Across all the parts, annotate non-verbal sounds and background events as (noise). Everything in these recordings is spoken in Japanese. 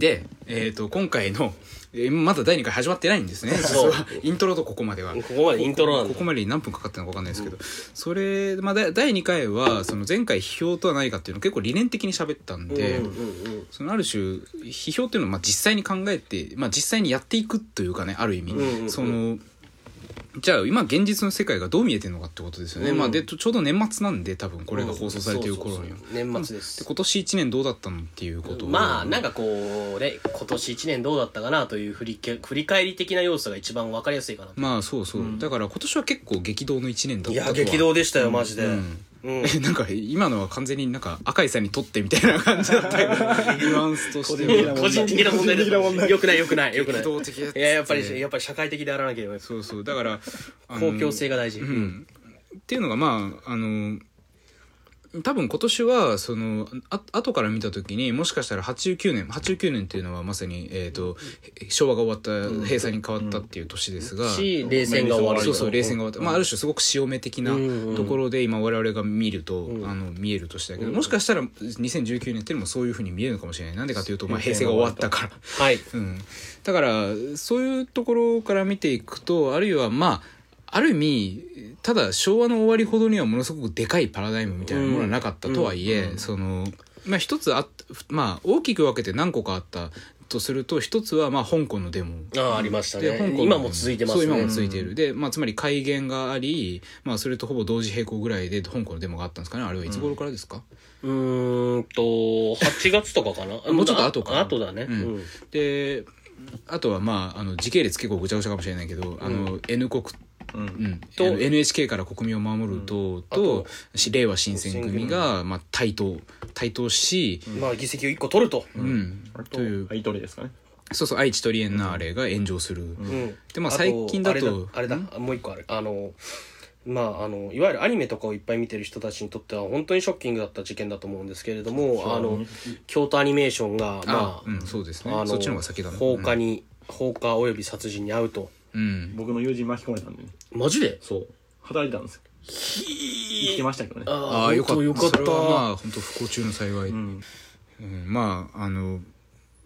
で、えー、と今回の、えーまだ第2回始まってないんですね。実そう。は。イントロとここまでは。ここまでイントロなんだ。ここまでに何分かかったのか分かんないですけど、それ、まあ、だ第2回はその前回批評とは何かっていうのを結構理念的に喋ったんで、うんうんうんそのある種批評っていうのはまあ実際に考えて、まあ、実際にやっていくというかねある意味、うんうんうん。そのじゃあ今現実の世界がどう見えてるのかってことですよね、うん。まあ、でちょうど年末なんで多分これが放送されてる頃には、年末です。で今年1年どうだったのっていうことを。まあなんかこうね今年1年どうだったかなという振りけ振り返り的な要素が一番分かりやすいかなまあそうそう、だから今年は結構激動の1年だったいや激動でしたよマジで、うんうん。えなんか今のは完全になんか赤井さんにとってみたいな感じだったけどニュアンスとしては。個人的な問題ですよくないよくないよくない。いややっぱりやっぱり社会的であらなければ。そうそう。だから公共性が大事、うん、っていうのがまああの多分今年はそのあ後から見た時にもしかしたら89年89年っていうのはまさに、えー、と昭和が終わった閉鎖に変わったっていう年ですが、し冷戦が終わる。そうそう冷戦が終わった、まあ、ある種すごく潮目的なうんところで今我々が見ると、あの見える年だけど、もしかしたら2019年っていうのもそういうふうに見えるのかもしれない。なんでかというと、まあ、平成が終わったから。はい。うん、だからそういうところから見ていくとあるいはまあある意味ただ昭和の終わりほどにはものすごくでかいパラダイムみたいなものはなかったとはいえ、そのまあ一つあっまあ大きく分けて何個かあったとすると一つはまあ香港のデモ。ああありましたね。で香今も続いてますね。そう今も続いている、で、まあ、つまり改元があり、まあ、それとほぼ同時並行ぐらいで香港のデモがあったんですかねあれはいつ頃からですか、うーんと8月とかかな。(laughs) もうちょっと後かな。あ後だね、うん。うん。であとはまああの時系列結構ぐちゃぐちゃかもしれないけど、あの N 国うん。と NHK から国民を守る党と、し令和新選組が、まあ、台頭台頭し、まあ議席を1個取ると、うん。という。はいどれですかね。そうそう愛知トリエンナーレが炎上する、うん。でまあ最近だとあれだあれだもう一個ある。あのまああのいわゆるアニメとかをいっぱい見てる人たちにとっては本当にショッキングだった事件だと思うんですけれども、あの京都アニメーションがまあ、うん、そうですね。あのそっちの方が先だな。放火に、放火および殺人に遭うと。うん。僕の友人巻き込まれたんでねマジで？そう。働いてたんですよ。生きてましたけどね。あああよかった。よかった。それはまあ本当不幸中の幸い、うん。うんまああの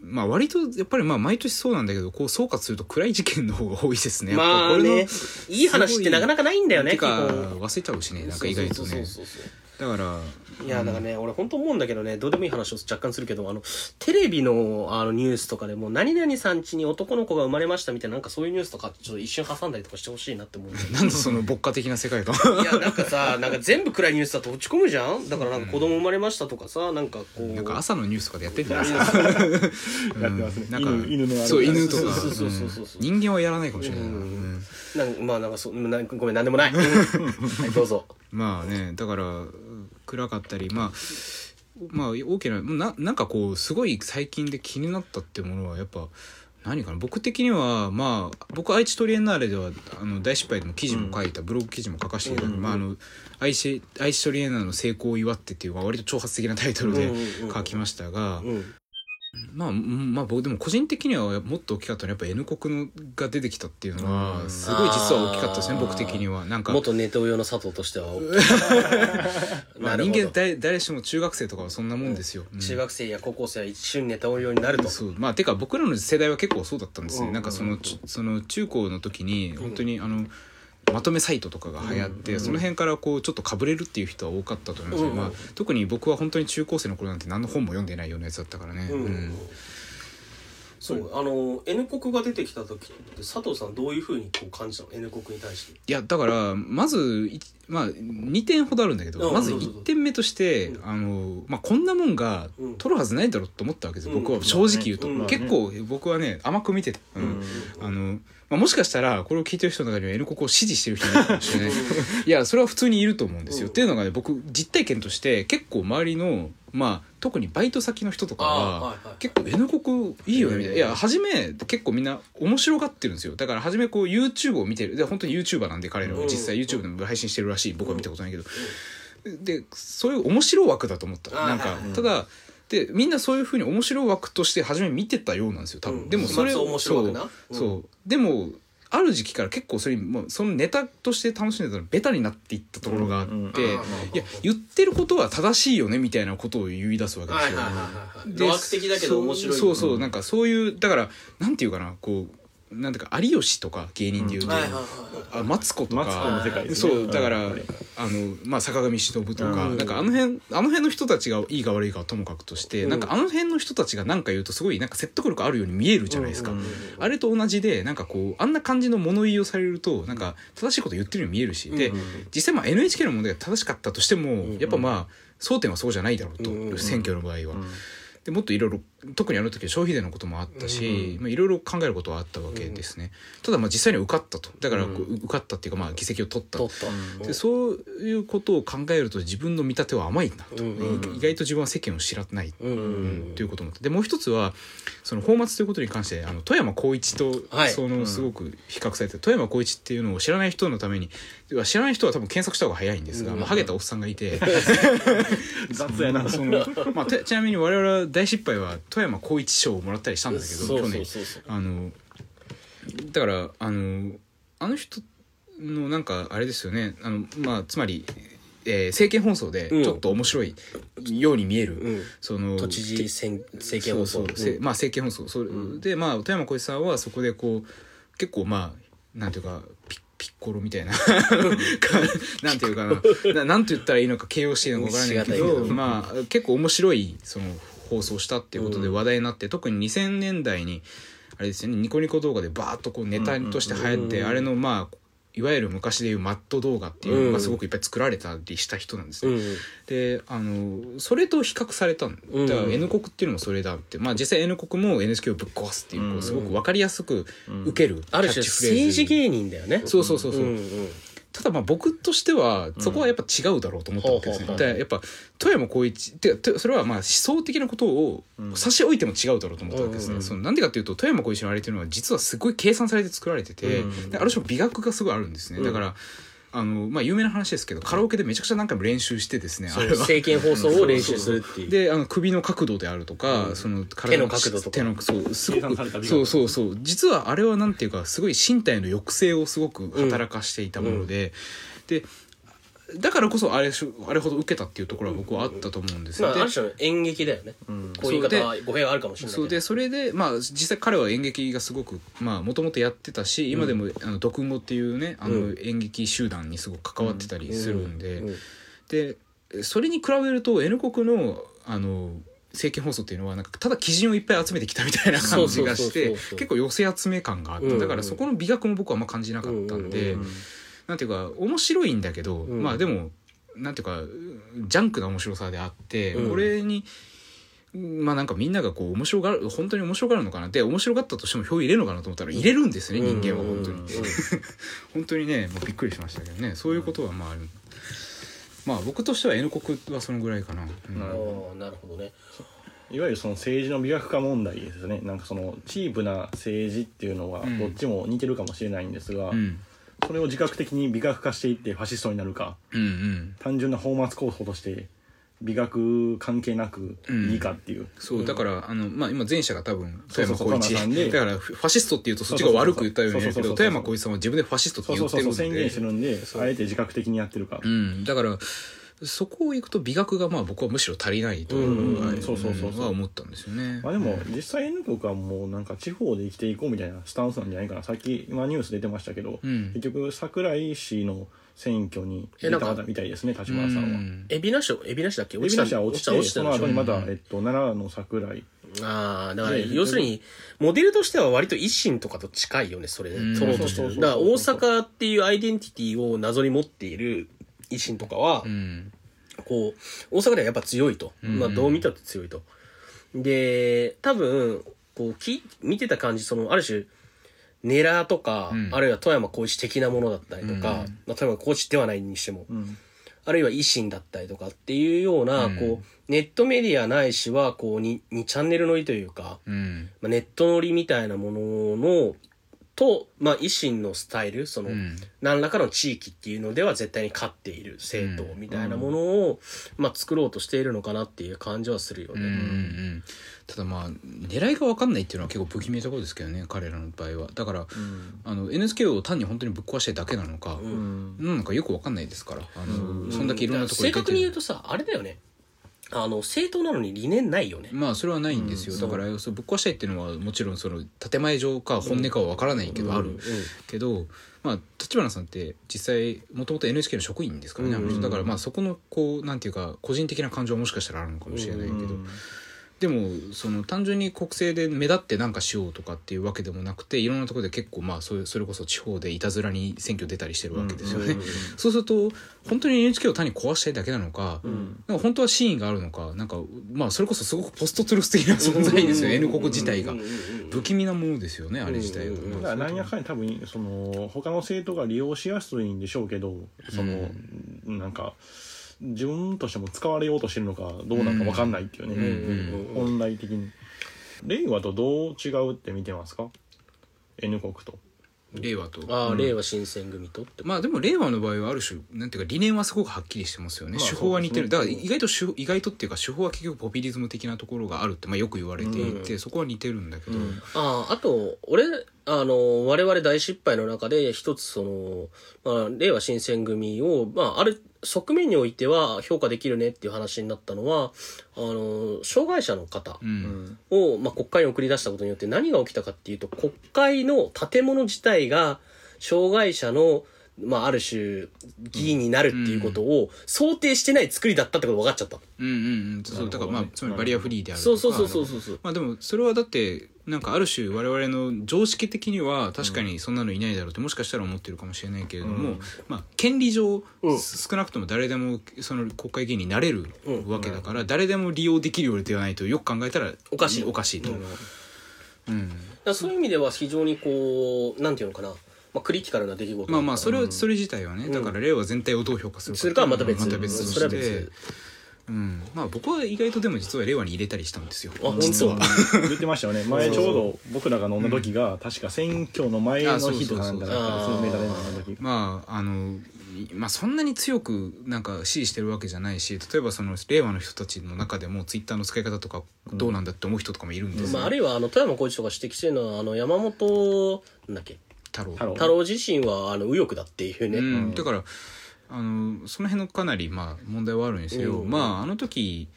まあ割とやっぱりまあ毎年そうなんだけどこう総括すると暗い事件の方が多いですね。まあこれのねいい話ってなかなかないんだよねてか忘れちゃうしねなんか意外とね。そうそうそうそう。だからいやだからね、俺本当思うんだけどねどうでもいい話を若干するけどあのテレビのあのニュースとかでも何々さん家に男の子が生まれましたみたいななんかそういうニュースとかちょっと一瞬挟んだりとかしてほしいなって思う (laughs) なんでその牧歌的な世界観いやなんかさなんか全部暗いニュースだと落ち込むじゃん？だからなんか子供生まれましたとかさなんかこう。なんか朝のニュースとかでやってんじゃないですかやってますね。なんか犬犬のあれそう犬とか。そうそうそうそうそう。人間はやらないかもしれないな、うん。うん。なんまあなんかそなごめんなんでもない、う (laughs) んはいどうぞ。まあねだから暗かったりまあまあ大きなななんかこうすごい最近で気になったってものはやっぱ何かな？僕的にはまあ僕愛知トリエンナーレではあの大失敗でも記事も書いた、ブログ記事も書かせていただいて、まあ、あの愛知愛知トリエンナーレの成功を祝ってっていう、まあ、割と挑発的なタイトルでうんうんうん書きましたが、うんまあ、うんまあ僕でも個人的にはもっと大きかったのはやっぱ N 国のが出てきたっていうのはすごい実は大きかったですね僕的には。なんか。元ネトウヨの佐藤としては (laughs) まあ、人間誰誰しも中学生とかはそんなもんですよ、うん。中学生や高校生は一瞬ネタをようになると。そう。まあてか僕らの世代は結構そうだったんですね、うん。なんかそのちその中高の時に本当にあのまとめサイトとかが流行って、その辺からこうちょっとかぶれるっていう人は多かったと思います。けど、うん。まあ、特に僕は本当に中高生の頃なんて何の本も読んでないようなやつだったからね、そう。あの N 国が出てきた時って佐藤さんどういうふうにこう感じたの？N 国に対して。いやだからまずいまあ2点ほどあるんだけど、うんまずどうぞどう。ぞ1点目として、うん。あのまあ、こんなもんがうん。取るはずないだろうと思ったわけですよ、僕うん。は正直言うと、結構僕はね甘く見てた、うん。あのまあ、もしかしたらこれを聞いてる人の中には N 国を支持してる人いるかもしれない。(laughs) いやそれは普通にいると思うんですよ、うん。っていうのがね僕実体験として結構周りのまあ特にバイト先の人とかは、結構 N 国いいよねみたいな。いや、初め結構みんな面白がってるんですよ。だから初めこう YouTube を見てる。で、本当に YouTuber なんで彼らは。うん。実際 YouTube でも配信してるらしい。僕は見たことないけど。で、そういう面白枠だと思った。なんかただ、で、みんなそういうふうに面白枠として初め見てたようなんですよ、多分。うんでもそれを、まあそうそう。でも、ある時期から結構それもうそのネタとして楽しんでたらベタになっていったところがあって、いや言ってることは正しいよねみたいなことを言い出すわけですよ。はいはいはいはい的だけど面白いそうそうなんかそういうだからなんていうかなこうなんていうか有吉とか芸人でいうと、あマツコとマツコかの世界ね。そうだから、うんあのまあ坂上忍とか、うん。なんかあの辺あの辺の人たちがいいか悪いかはともかくとして、うん。なんかあの辺の人たちが何か言うとすごいなんか説得力あるように見えるじゃないですか、うん。あれと同じでなんかこうあんな感じの物言いをされるとなんか正しいこと言ってるように見えるし、でうん。実際まあ NHK の問題が正しかったとしても、ん。やっぱまあ争点はそうじゃないだろうと、うん。選挙の場合は。うん。でもっといろいろ特にあの時は消費税のこともあったし、まあ、いろいろ考えることはあったわけですね、ただまあ実際には受かったと。だから受かったっていうかまあ議席を取った。でそういうことを考えると自分の見立ては甘いなと、意外と自分は世間を知らない、うんということもあってでもう一つはその放末ということに関してあの富山光一とはい。そのすごく比較されて、富山光一っていうのを知らない人のために知らない人は多分検索した方が早いんですが、うんまあ、ハゲたおっさんがいて。(laughs) 雑やな。その、まあ、てちなみに我々は大失敗は富山光一賞をもらったりしたんだけど去年。あのだからあのあの人のなんかあれですよね。あの、まあ、つまり、えー政見放送でうん。ちょっと面白いように見える、うん。その都知事選政見放送。まあ政見放送。それでまあ富山浩一さんはそこでこう結構まあなんていうかピッピッコロみたいな。(laughs) なんていうかな。ななんて言ったらいいのか形容していいのか分からないけど。まあ結構面白いその放送したっていうことで話題になって、特に2000年代にあれですよねニコニコ動画でバーッとこうネタとして流行って、うん。あれのまあいわゆる昔でいうマット動画っていうのうん。がすごくいっぱい作られたりした人なんですね。うん。であのそれと比較されたんうん。だから N 国っていうのもそれだって。まあ実際 N 国も NHK をぶっ壊すっていうこううん。すごく分かりやすく受けるキャッある種チフレーズ。政治芸人だよね。そうそうそうそう、んんただまあ僕としてはそこはやっぱ違うだろうと思ったわけですね、うんだからやっぱ富山光一っててそれはまあ思想的なことを差し置いても違うだろうと思ったわけですね、うんそのなんでかっていうと富山光一のあれっていうのは実はすごい計算されて作られてて、ある種の美学がすごいあるんですね、だからあのまあ有名な話ですけどカラオケでめちゃくちゃ何回も練習してですねあれは。政見放送を練習するっていう。であの首の角度であるとか、その体手の角度とか。手のそうすごくそうそうそう。実はあれはなんていうかすごい身体の抑制をすごく働かしていたもので、でだからこそあれしあれほど受けたっていうところは僕はあったと思うんですよ、でまあある種の演劇だよね。こういう言い方は語弊があるかもしれないそうでそれでまあ実際彼は演劇がすごくまあもともとやってたし今でも、あの独語っていうねあのうん。演劇集団にすごく関わってたりするんで、うん。でそれに比べると N 国のあの政見放送っていうのはなんかただ基準をいっぱい集めてきたみたいな感じがして結構寄せ集め感があって、うんだからそこの美学も僕はあんま感じなかったんで、うんうんなんていうか面白いんだけど、ん。まあでもなんていうかジャンクな面白さであって、うん。これにまあなんかみんながこう面白がる本当に面白がるのかな？って面白がったとしても票入れるのかなと思ったら入れるんですね、人間は本当に、(laughs) 本当にねもうびっくりしましたけどね。そういうことはまあある。まあ僕としては N 国はそのぐらいかな、うん。なるほああなるほどね。いわゆるその政治の美学化問題ですね。なんかそのチープな政治っていうのはうん。どっちも似てるかもしれないんですが、うんそれを自覚的に美学化していってファシストになるか。うんうん。単純な放末候補として美学関係なくいいかっていう、そうだからあの、まあ、今前者が多分富山光富山さんで。一だからファシストっていうとそっちが悪く言ったように言うけど富山光一さんは自分でファシストって言ってるんで。そうそう宣言してるんであえて自覚的にやってるか、うん、だからそこをいくと美学がまあ僕はむしろ足りないと、うんはいそうそうそうそう。は思ったんですよね。まあでも実際 N 国はもうなんか地方で生きていこうみたいなスタンスなんじゃないかな。さっき今ニュース出てましたけど、うん。結局桜井市の選挙に出えなんかた方みたいですね立花さんは。うん。海老名市海老名市だっけ？エビナシは落ちて落ちたその後にまた、うん。えっと、奈良の桜井。ああだからで要するにモデルとしては割と維新とかと近いよねそれうん。取ろうとしてそうそうそうそうるだから大阪っていうアイデンティティを謎に持っている維新とかは、うん。こう大阪ではやっぱ強いと、うんまあどう見たって強いと。で多分こうき見てた感じそのある種ネラーとか、うん。あるいは富山光一的なものだったりとか、うん。まあ、富山光一ではないにしても、うん。あるいは維新だったりとかっていうような、うん。こうネットメディアないしはこう 2, 2チャンネル乗りというか、うん。まあ、ネット乗りみたいなもののと、まあ、維新のスタイルその、うん。何らかの地域っていうのでは絶対に勝っている政党みたいなものを、まあ、作ろうとしているのかなっていう感じはするようんうんうね。ん。ただまあ狙いが分かんないっていうのは結構不気味なところですけどね彼らの場合は。だからあの NHK を単に本当にぶっ壊したいだけなのか、うん。なんかよく分かんないですから。あの、うん。そんだけいろんなところ正確に言うととさあれだよねあの正当なのに理念ないよね。まあそれはないんですよ、うん。だからそう。ぶっ壊したいっていうのはもちろんその建前上か本音かは分からないけどある、うんうん。けどまあ立花さんって実際もともと NHK の職員ですからね、あのだからまあそこのこうなんていうか個人的な感情はもしかしたらあるのかもしれないけど、うんでもその単純に国政で目立って何かしようとかっていうわけでもなくていろんなところで結構まあそれそれこそ地方でいたずらに選挙出たりしてるわけですよね。うん。う (laughs) んそうすると本当に NHK を単に壊したいだけなのか,、ん。なんか本当は真意があるのかなんかまあそれこそすごくポストトゥルス的な存在ですよ N 国自体が。うん。うんうんうん不気味なものですよねあれ自体うんうん。うんが。だからなんやかんや多分その他の政党が利用しやすいんでしょうけどその、なんか自分としても使われようとしてるのかどうなのか分かんないっていうね、うんうんうん。本来的に。令和とどう違うって見てますか？N 国と。令和とああ、令和新選組と？ってまあでも令和の場合はある種なんていうか理念はすごくはっきりしてますよね、まあ手法は似てる、だから意外と手意外とっていうか手法は結局ポピュリズム的なところがあるって、まあ、よく言われていて、そこは似てるんだけど、うん。あああと俺あの我々大失敗の中で一つその、まあ、令和新選組を、まあ、ある側面においては評価できるねっていう話になったのはあの障害者の方うん。を、まあ、国会に送り出したことによって何が起きたかっていうと国会の建物自体が障害者のまあ、ある種議員になるっていうことを想定してない作りだったってことが分かっちゃった。うんうんうん。そうだからまあつまりバリアフリーであるとか。そうそうそうそうそうそう。まあでもそれはだってなんかある種我々の常識的には確かにそんなのいないだろうってもしかしたら思ってるかもしれないけれども、うん。まあ権利上、うん。少なくとも誰でもその国会議員になれるわけだから、誰でも利用できるようではないとよく考えたらおかしい。おかしいと。うん。だそういう意味では非常にこう、なんていうのかな、まあ、クリティカルな出来事。まあまあそれはそれ自体はね、だから令和全体をどう評価するかするかはまた別。また別とそれはして別、うん、まあ僕は意外とでも実は令和に入れたりしたんですよ。あ実は。本言ってましたよね。(laughs) 前ちょうど僕らが飲んだ時が、確か選挙の前の日とかなんかだったらあそのメダルの時。まああのいまあそんなに強くなんか支持してるわけじゃないし例えばその令和の人たちの中でもツイッターの使い方とかどうなんだって思う人とかもいるんですよ、まあ、あるいはあの富山浩一とか指摘してるのはあの山本なんだっけ？太郎。太郎。太郎自身はあの右翼だっていうね、うん、だからあのその辺のかなりまあ問題はあるんですけど、うん。まああの時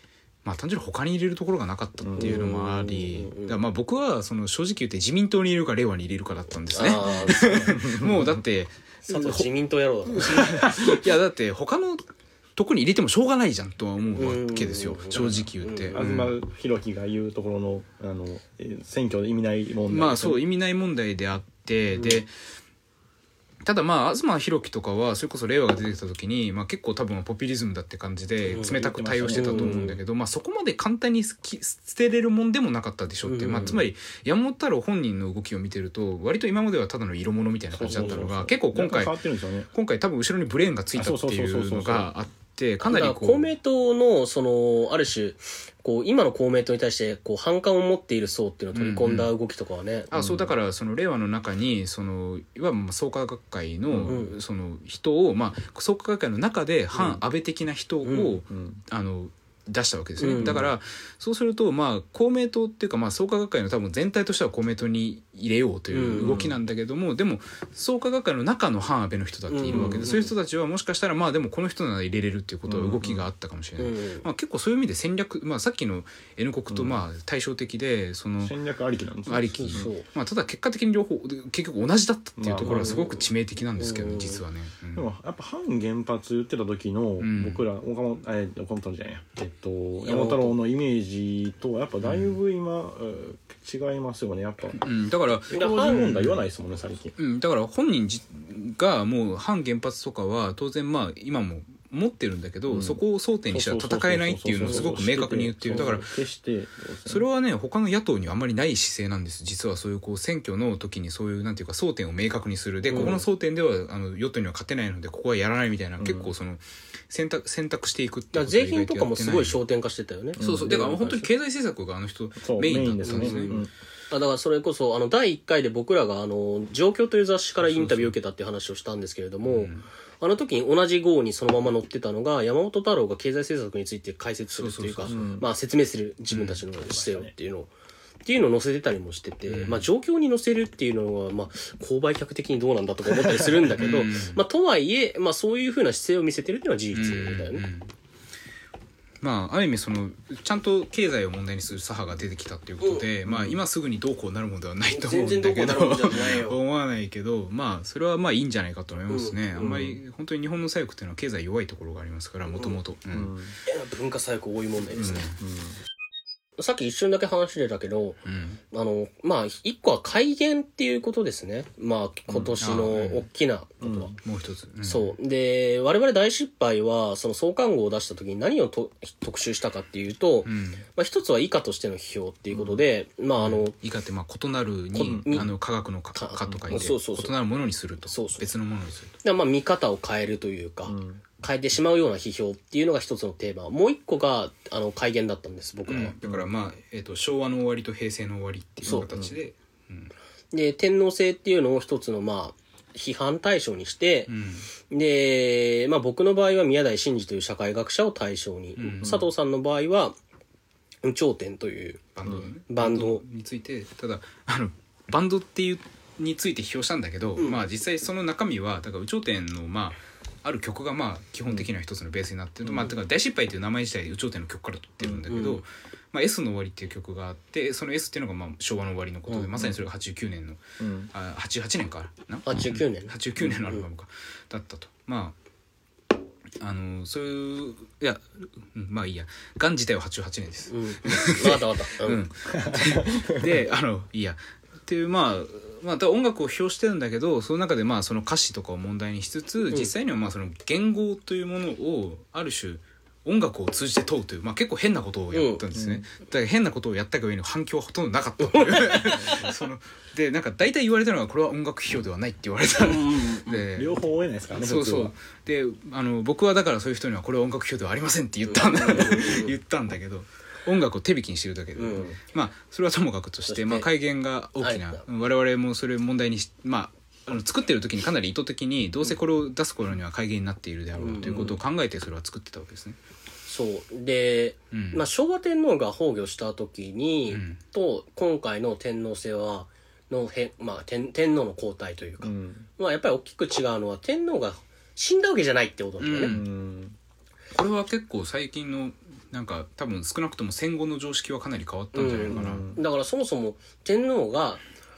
まあ単純に他に入れるところがなかったっていうのもあり、うん。だまあ僕はその正直言って自民党に入れるか令和に入れるかだったんですね。ああ (laughs) もうだって自民党野郎だ (laughs) いやだって他のとこに入れてもしょうがないじゃんとは思うわけですようん。正直言って。うん。東博樹が言うところのあのえー選挙で意味ない問題まあそう意味ない問題であって、でただまあ東博樹とかはそれこそ令和が出てきた時に、まあ、結構多分ポピュリズムだって感じでうん冷たく対応してたと思うんだけど、まあ、そこまで簡単にすき捨てれるもんでもなかったでしょって、うんまあ、つまり山本太郎本人の動きを見てると割と今まではただの色物みたいな感じだったのが結構今回今回多分後ろにブレーンがついたっていうのがあってかなり公明党のそのある種こう今の公明党に対してこう反感を持っている層っていうのを取り込んだ動きとかはね、あそうだからその令和の中にそのいわば創価学会のうんその人をまあ創価学会の中で反安倍的な人を、うんうん。あの出したわけですね、うん。だからそうするとまあ公明党っていうかまあ創価学会の多分全体としては公明党に入れようという動きなんだけども、でも創価学会の中の反安倍の人だっているわけで、うん。そういう人たちはもしかしたらまあでもこの人なら入れれるっていうことは動きがあったかもしれない。うん。まあ、結構そういう意味で戦略、まあ、さっきの N 国とまあ対照的でその戦略ありきなんですよありき。そうそうまあ、ただ結果的に両方結局同じだったっていうところはすごく致命的なんですけど、うん。実はね。うん。でもやっぱ反原発言ってた時のん。僕ら岡本えー岡本じゃないや。えっと本山太郎のイメージとはやっぱだいぶ今、えー違いますよねやっぱ。うん、だから、エコロジー問題言わないですもんね最近うん、だから本人じがもう反原発とかは当然まあ今も持ってるんだけど、うん。そこを争点にしては戦えないっていうのをすごく明確に言ってる。だから決してそれはね他の野党にはあんまりない姿勢なんです。実はそういうこう選挙の時にそういうなんていうか争点を明確にする。で、うん。ここの争点ではあの与党には勝てないのでここはやらないみたいな、結構その選択選択していくってだから税金とかもすごい焦点化してたよね、そうそう。だから本当に経済政策があの人そうメインだったんですね。うん。あだからそれこそあの第1回で僕らがあの「状況」という雑誌からインタビューを受けたっていう話をしたんですけれども、あの時に同じ号にそのまま載ってたのが、山本太郎が経済政策について解説するっていうかまあ説明する自分たちの姿勢をっていうのを、っていうのを載せてたりもしてて、まあ状況に載せるっていうのは、まあ、購買客的にどうなんだとか思ったりするんだけど、まあとはいえ、まあそういうふうな姿勢を見せてるっていうのは事実だよね。まあある意味そのちゃんと経済を問題にする左派が出てきたっていうことで、まあ今すぐにどうこうなるものではないと思うんだけど思わないけどまあそれはまあいいんじゃないかと思いますね、あんまり本当に日本の左翼っていうのは経済弱いところがありますからもともと。うん。文化左翼多い問題ですね。さっき一瞬だけ話してたけど、うんあの、まあ、一個は改元っていうことですね。まあ、今年の大きなことは。もう一つ、うん。そう。で、我々大失敗は、その創刊号を出した時に何をと特集したかっていうと、うん。まあ、一つは以下としての批評っていうことで、まあ、あの、以下ってまあ異なるにあの科学の科と書いてそうそうそう。異なるものにすると。そうそう。別のものにすると。でまあ、見方を変えるというか、変えてしまうような批評っていうのが一つのテーマ。もう一個が、あの、改元だったんです、僕らは。だからまあ、えー、と昭和の終わりと平成の終わりっていう形でで、天皇制っていうのを一つの、まあ、批判対象にして、で、まあ僕の場合は宮台真司という社会学者を対象に、佐藤さんの場合は、頂点という、バンドのね、バンド。についてただあのバンドっていうについて批評したんだけど、まあ実際その中身はだから有頂天のまあある曲がまあ基本的には一つのベースになってると、まあだから大失敗っていう名前自体有頂天の曲から取ってるんだけど、まあ、S の終わりっていう曲があってその S っていうのがまあ昭和の終わりのことで、まさにそれが89年の、あ88年かな？89年。89年。のアルバムか、だったと。まああのそういういや、うんまあいいや「がん自体は88年です、うん。わかったわかった。うん。であのいいや。っていうまあまあ、音楽を評してるんだけどその中でまあその歌詞とかを問題にしつつ、実際にはまあその言語というものをある種音楽を通じて問うという、まあ、結構変なことをやったんですね、だから変なことをやったがゆえに反響はほとんどなかった (laughs) そのでなんか大体言われたのがこれは音楽批評ではないって言われた。で両方追えないですからねそうそう。であの僕はだからそういう人にはこれは音楽評ではありませんって言ったんだ。言ったんだけど音楽を手引きにしてるだけで、うん。まあそれはともかくとしてまあ、改元が大きな、はい。我々もそれを問題にしまああの作ってる時にかなり意図的にどうせこれを出す頃には改元になっているであろうということを考えてそれは作ってたわけですね。そう。で、うん。まあ昭和天皇が崩御した時に、ん。と、今回の天皇制は、のへ、まあ天、天皇の交代というか、うん。まあやっぱり大きく違うのは天皇が死んだわけじゃないってことなんだよね。うんうん。これは結構最近のなんか多分少なくとも戦後の常識はかなり変わったんじゃないかな。うんだからそもそも天皇が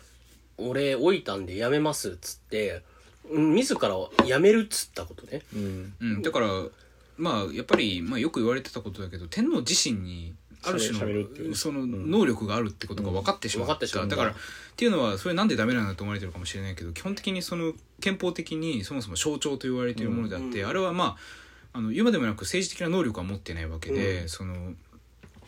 「俺老いたんで辞めます」っつってうん自ら辞めるっつったことね。うん。うん、だからまあやっぱり、まあ、よく言われてたことだけど天皇自身にある種しゃべるっていう。のその能力があるってことが分かってしまった,、分かってしまっただ。からっていうのはそれなんでダメなんだと思われてるかもしれないけど基本的にその憲法的にそもそも象徴と言われているものであって、あれはまああの言うまでもなく政治的な能力は持ってないわけで、その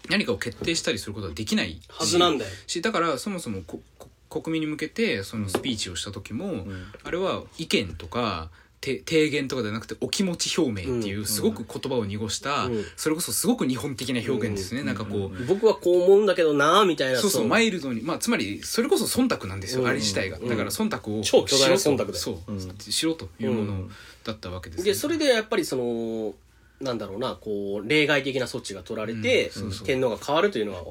何かを決定したりすることはできないしはずなんだよ。しだからそもそもここ国民に向けてそのスピーチをした時も、あれは意見とかて提言とかではなくてお気持ち表明っていうすごく言葉を濁した、うん。それこそすごく日本的な表現ですね、なんかこう、僕はこう思うんだけどなみたいなそう。そう。のマイルドにまあつまりそれこそ忖度なんですよ、うん。あれ自体が。だから忖度を超巨大な忖度そう、しろというものだったわけです、ね。でそれでやっぱりそのなんだろうなこう例外的な措置が取られて、うん。そうそう。天皇が変わるというのが、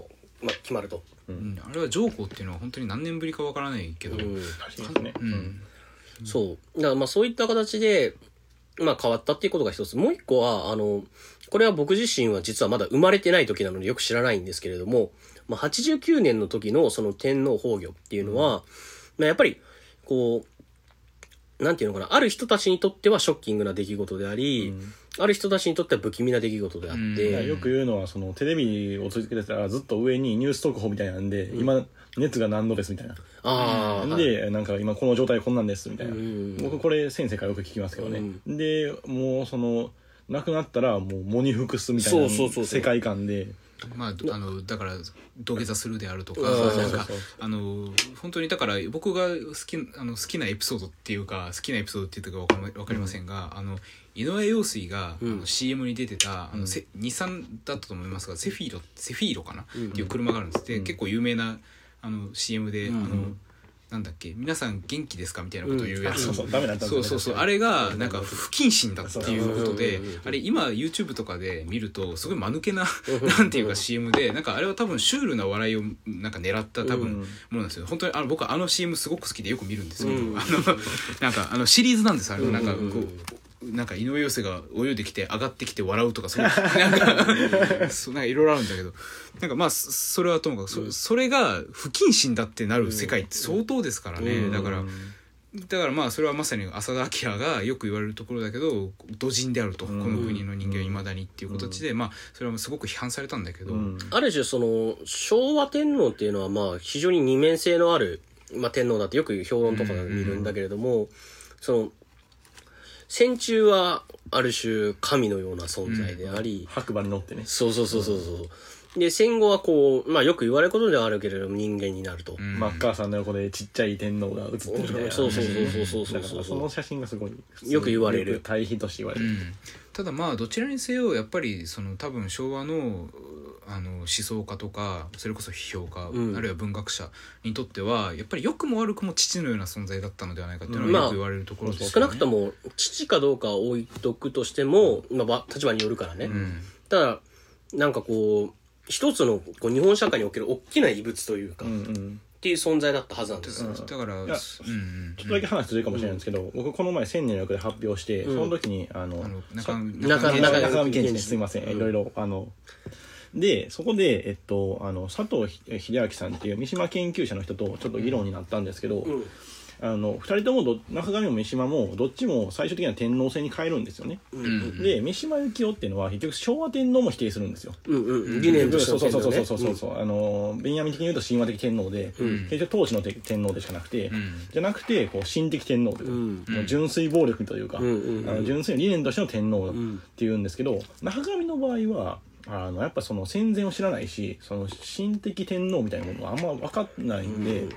まあ、決まると、うん。あれは上皇っていうのは本当に何年ぶりかわからないけど、うん。ね。うんそう。だからまあそういった形で、まあ、変わったっていうことが一つ。もう一個はあのこれは僕自身は実はまだ生まれてない時なのでよく知らないんですけれども、まあ、89年の時のその天皇崩御っていうのは、まあ、やっぱりこうなんていうのかなある人たちにとってはショッキングな出来事であり、ある人たちにとっては不気味な出来事であって、よく言うのはそのテレビを続けてたらずっと上にニュース特報みたいなんで、今熱が何度ですみたいな、ああ、はい。でなんか今この状態こんなんですみたいな、ん僕これ先生からよく聞きますけどね、でもうその亡くなったらもう喪に服すみたいなそうそうそうそう。世界観で。まあ、あのだから土下座するであるとかうん。なんかそうそう。あの本当にだから僕が好きあの好きなエピソードっていうか好きなエピソードっていうかわかりわかりませんが、あの井上陽水が、あの CM に出てたあの、せ日産だったと思いますがセフィーロセフィーロかな、っていう車があるんです。で、結構有名なあの CM で、あのなんだっけ皆さん元気ですかみたいなことを言うやつ、うんそうそうそう。あれがなんか不謹慎だっていうことであれ今 YouTube とかで見るとすごい間抜けななんていうか CM でなんかあれは多分シュールな笑いをなんか狙った多分うんものなんですよ。本当にあの僕はあの CM すごく好きでよく見るんですけど、うんあのなんかあのシリーズなんですあれなんかこうんうんうんうなんか井上陽水が泳いできて上がってきて笑うとかそうなんかそう (laughs) なんかいろいろあるんだけど。なんかまあそそれはともかくそそれが不謹慎だってなる世界って相当ですからね、うん。だからだからまあそれはまさに浅田明がよく言われるところだけど土人であると、うん。この国の人間はいまだにっていう形で、まあそれはすごく批判されたんだけど、うん。ある種その昭和天皇っていうのはまあ非常に二面性のある、まあ、天皇だってよく評論とかで見るんだけれども、その戦中はある種神のような存在であり、白馬に乗ってね。そうそうそうそうそう。で戦後はこうまあよく言われることではあるけれども人間になると、うん。マッカーサーの横でちっちゃい天皇が写ってるみたいな。そうそうそうそうそうそうその写真がすごいよく言われる。対比として言われる、うん。ただまあどちらにせよやっぱりその多分昭和のあの思想家とかそれこそ批評家、うん。あるいは文学者にとってはやっぱり良くも悪くも父のような存在だったのではないかっていうのうんはよく言われるところですよね、少なくとも父かどうかは置いとくとしても、まあば、立場によるからね、うん。ただなんかこう一つのこう日本社会における大きな異物というか、っうんうん。ていう存在だったはずなんです、うん。だから、うんいやうん。ちょっとだけ話するかもしれないんですけど、僕この前千年の役で発表して、うん。その時にあのあのさ中中中中中上健二健二ですいません、うん。いろいろあのでそこで、えっと、あの佐藤秀明さんっていう三島研究者の人とちょっと議論になったんですけど、うん。あの2人ともど中上も三島もどっちも最終的には天皇制に変えるんですよね、うん。うん。で三島由紀夫っていうのは結局昭和天皇も否定するんですよ。うんうん理念としてそうそうそうそうそうそう、あのベンヤミン的に言うと神話的天皇で、うん。結局当時のて天皇でしかなくて、うん。じゃなくてこう神的天皇というか、純粋暴力というか、うんうんうん。あの純粋な理念としての天皇っんていうんですけど、中上の場合はあのやっぱその戦前を知らないしその神的天皇みたいなものがあんま分かんないんで、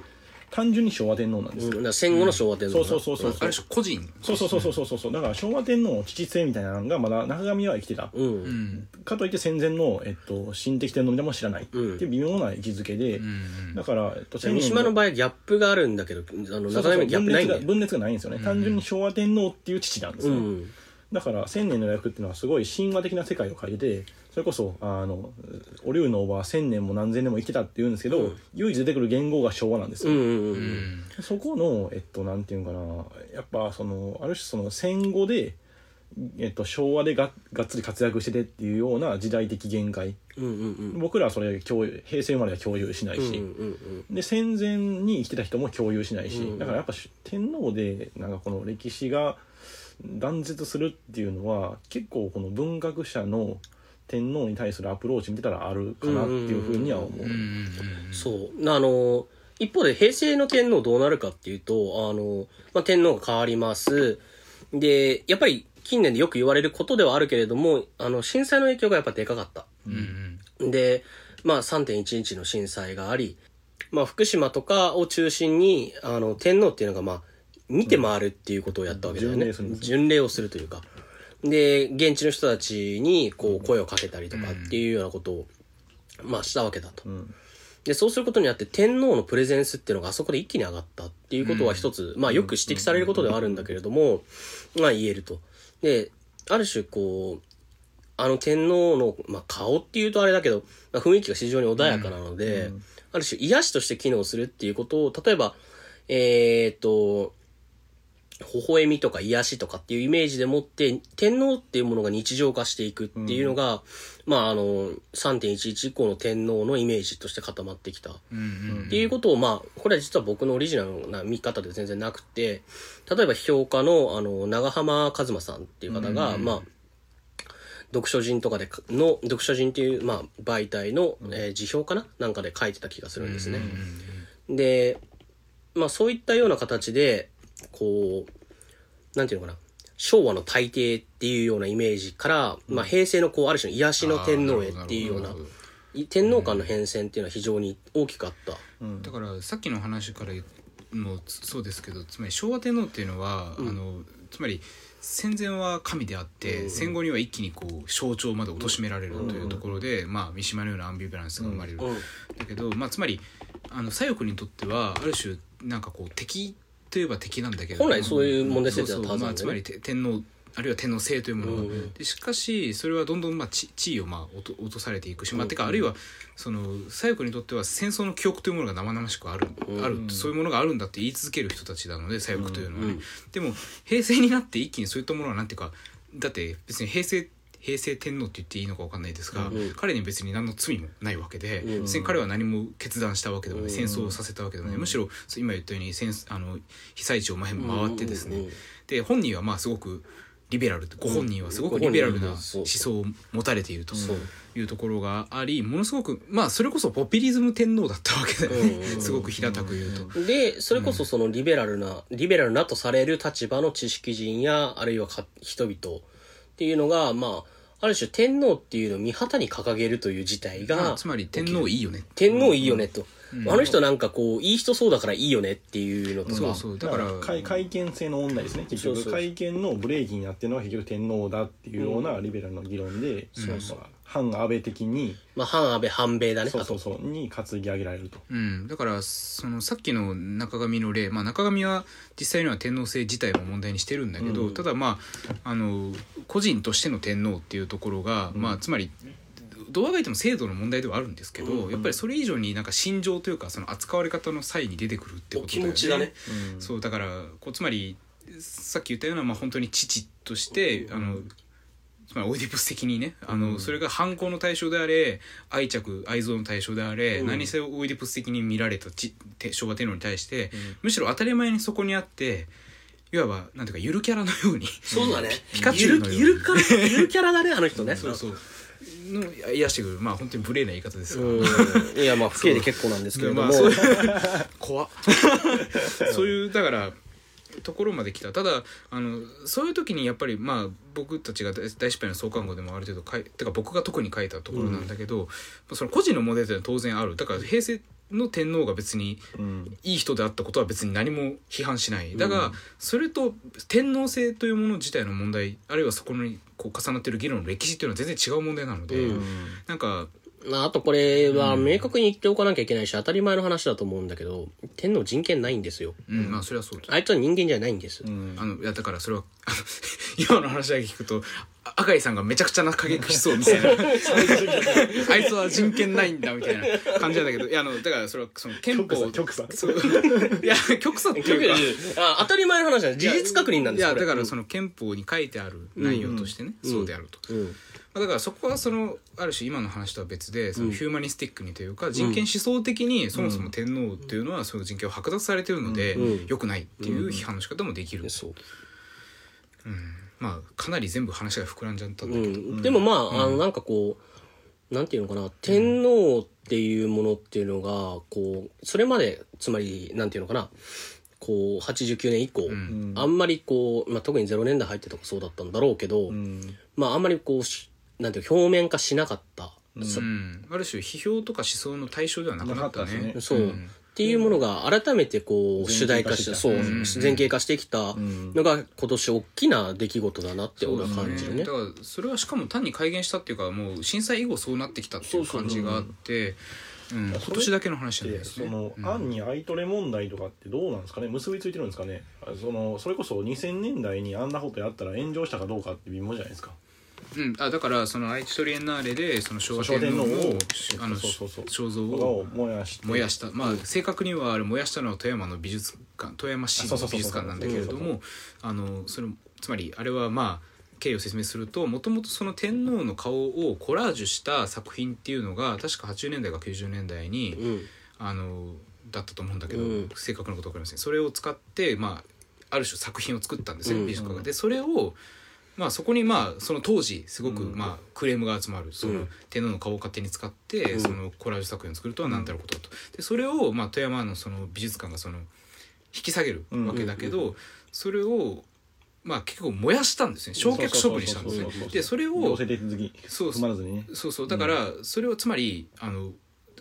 単純に昭和天皇なんですよ、うん。戦後の昭和天皇そうそうそうそうある種個人。そうそうそうそうそうそう。だから昭和天皇の父性みたいなのがまだ中上は生きてた、うん、うんかといって戦前の、えっと、神的天皇みたいなのも知らない。ってうん。いう微妙な位置づけで、うんだから、えっと、三島の場合ギャップがあるんだけどあのそうそうそう。中上はギャッ分裂がプないんだよ分裂がないんですよね、単純に昭和天皇っていう父なんですよ、うんだから千年の役っていうのはすごい神話的な世界を書いてそれこそあのお龍のおは千年も何千年も生きてたって言うんですけど、うん。唯一出てくる言語が昭和なんですよ、うんうんうんううん。んそこのえっとなんていうのかな。やっぱそのある種その戦後で、えっと、昭和でががっつり活躍しててっていうような時代的限界。うんうん僕らはそれ共有平成生まれは共有しないし、うんうんうんで戦前に生きてた人も共有しないし、うんだからやっぱし天皇でなんかこの歴史が断絶するっていうのは結構この文学者の天皇に対するアプローチ見てたらあるかなっていうふうには思う。うんうんそう。あの一方で平成の天皇どうなるかっていうとあの、まあ、天皇が変わります。でやっぱり近年でよく言われることではあるけれどもあの震災の影響がやっぱでかかったうんうんで、まあ3.11の震災があり、まあ福島とかを中心に、あの、天皇っていうのがまあ、見て回るっていうことをやったわけだよね。巡礼するん巡礼をするというか。で、現地の人たちにこう声をかけたりとかっていうようなことを、まあしたわけだと。うんで、そうすることによって天皇のプレゼンスっていうのがあそこで一気に上がったっていうことは一つ、まあよく指摘されることではあるんだけれども、まあ言えると。で、ある種こう、あの天皇の、まあ、顔っていうとあれだけど、まあ、雰囲気が非常に穏やかなので、ある種癒しとして機能するっていうことを、例えば、えーっと、微笑みとか癒しとかっていうイメージでもって、天皇っていうものが日常化していくっていうのが、まああの、3.11以降の天皇のイメージとして固まってきた。うんうんっていうことを、まあ、これは実は僕のオリジナルな見方で全然なくて、例えば評価の、あの、長浜和馬さんっていう方が、うんまあ、読書人とかでか、の、読書人っていう、まあ、媒体の、えー辞表かな？なんかで書いてた気がするんですね。で、まあ、そういったような形で、こう、なんていうのかな、昭和の大帝っていうようなイメージから、まあ、平成のこう、ある種の癒しの天皇へっていうような天皇間の変遷っていうのは非常に大きかった。うん。だからさっきの話からもそうですけどつまり昭和天皇っていうのは、あのつまり戦前は神であって、戦後には一気にこう象徴まで貶められるというところで、まあ、三島のようなアンビバランスが生まれる、うん。だけど、まあ、つまりあの左翼にとってはある種なんかこう敵といえば敵なんだけど。本来そういう問題設定だったはずまあ、なんだよね。つまりて天皇あるいは天皇制というもの。が、うんうん。でしかしそれはどんどんまあ地地位をまあ落と落とされていくし、まあ、てかあるいはその左翼にとっては戦争の記憶というものが生々しくある,、うんあるそういうものがあるんだって言い続ける人たちなので左翼というのはね、うんうん。でも平成になって一気にそういったものはなんていうかだって別に平成平成天皇って言っていいのか分かんないですが、うん。彼に別に何の罪もないわけで、うん。別に彼は何も決断したわけでもない、うん。戦争をさせたわけでもない、むしろ今言ったように戦あの被災地を前回ってですね、で本人はまあすごくリベラルご本人はすごくうんリベラルな思想を持たれているというところがありものすごくまあそれこそポピュリズム天皇だったわけだよねすごく平たく言うと。でそれこそそのリベラルな、リベラルなとされる立場の知識人やあるいはか人々っていうのがまあある種天皇っていうのを見旗に掲げるという事態が、まあつまり天皇いいよね。天皇いいよねと、あの人なんかこういい人そうだからいいよねっていうのとか、そうそうだから会会見性の問題ですね結そうそう局会見のブレーキになってるのは結局天皇だっていうようなリベラルの議論で、そうそうまあ反安倍的にまあ反安倍反米だねそうそうそうに担ぎ上げられると。うん、だからそのさっきの中上の例、まあ、中上は実際には天皇制自体も問題にしてるんだけど、うん。ただまああの個人としての天皇っていうところが、まあ、つまりどうあがいても制度の問題ではあるんですけど、やっぱりそれ以上になんか心情というかその扱われ方の際に出てくるってことだよね。お気持ちだね。うん。そうだからこうつまりさっき言ったような、まあ、本当に父としてあのつまりオイディプス的にねあの、それが反抗の対象であれ愛着愛憎の対象であれ、うん。何せオイディプス的に見られたちて昭和天皇に対して、むしろ当たり前にそこにあっていわばなんていうかゆるキャラのようにそうだね。(laughs) ピカチュウのように。ゆるキャラだねあの人ね。(laughs) そうそう。の癒してくる。まあ本当に無礼な言い方ですが。うん。いやまあ不敬で結構なんですけれども、(laughs) まあ、怖っ。そういうだからところまで来た。ただあのそういう時にやっぱりまあ僕たちが大大失敗の創刊号でもある程度書いてか僕が特に書いたところなんだけど、その個人の問題というのは当然ある。だから平成の天皇が別にうん。いい人であったことは別に何も批判しない。だが、それと天皇制というもの自体の問題あるいはそこにこう重なっている議論の歴史っていうのは全然違う問題なので、うん。なんかまああとこれは明確に言っておかなきゃいけないし当たり前の話だと思うんだけど天皇人権ないんですよ。うん、まあそれはそうです。あいつは人間じゃないんです、うん。あのいやだからそれは (laughs) 今の話だけ聞くとあ赤井さんがめちゃくちゃな過激しそうみたいな。(laughs) あいつは人権ないんだみたいな感じなんだけどいやあのだからそれはその憲法極左いや極左っていうか。あ当たり前の話だ。事実確認なんですいやだからその憲法に書いてある内容としてね、うん。そうであると、うん。まあだからそこはそのある種今の話とは別でそのヒューマニスティックにというか人権思想的にそもそも天皇っていうのはその人権を剥奪されてるのでうん。良くないっていう批判の仕方もできる、そうまあかなり全部話が膨らんじゃったんだうけど、ん、でもまあ、あのなんかこうなんていうのかな。天皇っていうものっていうのがこうそれまでつまりなんていうのかな。こう89年以降、ん。あんまりこう、まあ、特に0年代入ってとかそうだったんだろうけど、うん。まああんまりこうしなんていう表面化しなかった、さうん、ある種批評とか思想の対象ではなかったね。そう、んっていうものが改めてこう主題化して前そう前傾化してきたん。のが今年大きな出来事だなって俺は感じるね。だからそれはしかも単に改元したっていうかもう震災以後そうなってきたっていう感じがあってうん今年だけの話じゃないでですね。その、うん。案にアイトレ問題とかってどうなんですかね？結びついてるんですかね？あそのそれこそ2000年代にあんなことやったら炎上したかどうかって微妙じゃないですかうん、あだからその愛知トリエンナーレでその昭和天皇ををあの肖像をを燃やして。燃やした。まあ正確にはあれ燃やしたのは富山の美術館富山市の美術館なんだけれどもあのそれつまりあれはまあ経緯を説明するともともとその天皇の顔をコラージュした作品っていうのが確か80年代か90年代に、うん。あのだったと思うんだけど、うん。正確なことわかりません。それを使ってまあある種作品を作ったんですよ、うん。美術家が。でそれをまあそこにまあその当時すごくうん。まあクレームが集まるそのうん。天皇の顔を勝手に使ってうん。そのコラージュ作品を作るとは何たることだと。でそれをまあ富山のその美術館がその引き下げるわけだけどそれをまあ結構燃やしたんですね。焼却処分にしたんですね。でそれ行をそうそう。そうだからそれをつまりあの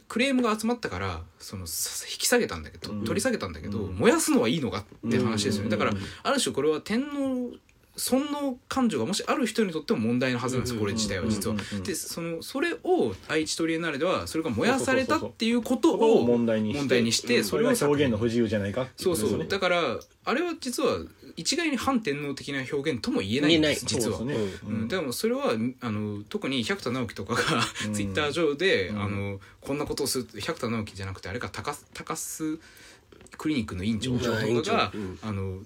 クレームが集まったからそのさ引き下げたんだけど、うん。取り下げたんだけど、うん。燃やすのはいいのかって話ですよね、うん。だからうんある種これは天皇尊の感情がもしある人にとっても問題のはずなんですこれ自体は実は。でそのそれを愛知トリエンナーレではそれが燃やされたっていうことをを問題にしてそれがそれを表現の不自由じゃないかそうそう。だからあれは実は一概に反天皇的な表現とも言えないんです言実は。でもそれはあの特に百田直樹とかがツイッター上で、うん。あのこんなことをする百田直樹じゃなくてあれか高須クリニックの院長とかが、うん。あの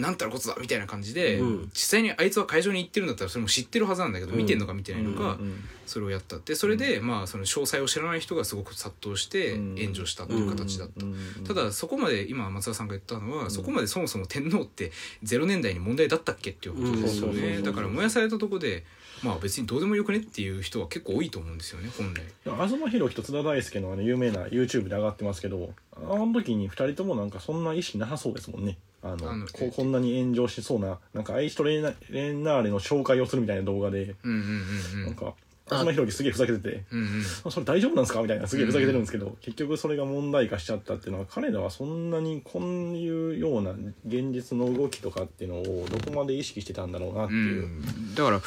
なんたらことだみたいな感じで、うん。実際にあいつは会場に行ってるんだったらそれも知ってるはずなんだけど、うん。見てんのか見てないのか、うんうんそれをやったって。それで、まあその詳細を知らない人がすごく殺到してうん。炎上したっていう形だった。うんただそこまで今松田さんが言ったのは、そこまでそもそも天皇って0年代に問題だったっけっていうことですようん。そうそうそうそうねだから燃やされたとこでまあ別にどうでもよくねっていう人は結構多いと思うんですよね本来。東博樹と津田大輔のあの有名な YouTube で上がってますけどあの時に2人ともなんかそんな意識なさそうですもんねあのあのここんなに炎上しそうななんかアイシトレーナレンナーレの紹介をするみたいな動画で、うんうんうんうん。なんか東博樹すげえふざけててうんうんそれ大丈夫なんですかみたいなすげえふざけてるんですけど、結局それが問題化しちゃったっていうのは彼らはそんなにこういうような現実の動きとかっていうのをどこまで意識してたんだろうなってう。いう、ん。だから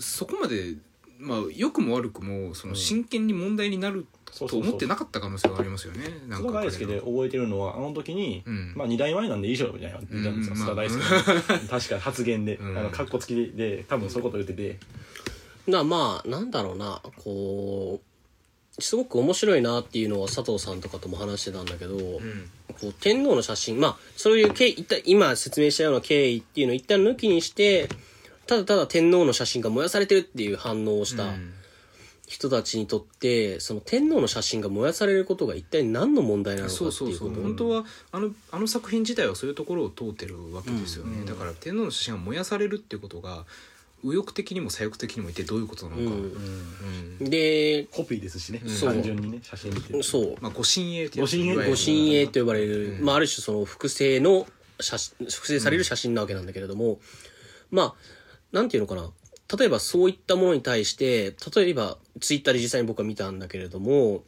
そこまでまあ良くも悪くもその真剣に問題になると思ってなかった可能性がありますよね。なん大輔で覚えてるのはあの時に、うん。まあ2代前なんで以上みたいな言ったんですよ、うん。津田大輔の確か発言で、うん。あのカッコつきで多分そういうこと言ってて、なまあなんだろうな。こうすごく面白いなっていうのは佐藤さんとかとも話してたんだけど、うん。こう天皇の写真。まあそういう経緯今説明したような経緯っていうのを一旦抜きにしてただただ天皇の写真が燃やされてるっていう反応をした。うん人たちにとって、その天皇の写真が燃やされることが一体何の問題なのかってそいううことそうそう本当はあのあの作品自体はそういうところを通ってるわけですよね、うん。だから天皇の写真が燃やされるっていうことが右翼的にも左翼的にも一体どういうことなのか、ううんん。でコピーですしね、そう単純にね写真見てそう。まあ、ご神営ってごと呼ばれる、うん。まあ、ある種その複製の写真複製される写真なわけなんだけれども、まあなんていうのかな例えばそういったものに対して例えばツイッターで実際に僕は見たんだけれども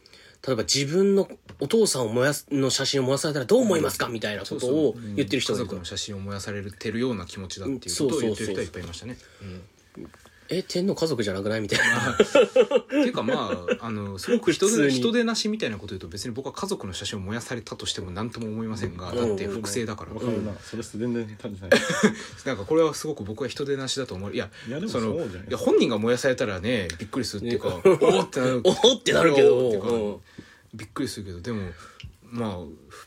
例えば自分のお父さんを燃やすの写真を燃やされたらどう思いますか？みたいなことを言ってる人がいる。と家族の写真を燃やされてるような気持ちだっていうことを言ってる人はいっぱいいましたね。え天皇家族じゃなくない？みたいな。っていうかまああのすごく人で普通に人でなしみたいなこと言うと別に僕は家族の写真を燃やされたとしても何とも思いませんが、うん。だって複製だから、わかるな、それ全然立てないなんかこれはすごく僕は人でなしだと思う。いやいやでもそのそうじゃない。いや本人が燃やされたらねびっくりするっていうか、おーってなるおーってなるけど。っていうかうん。びっくりするけど。でもまあ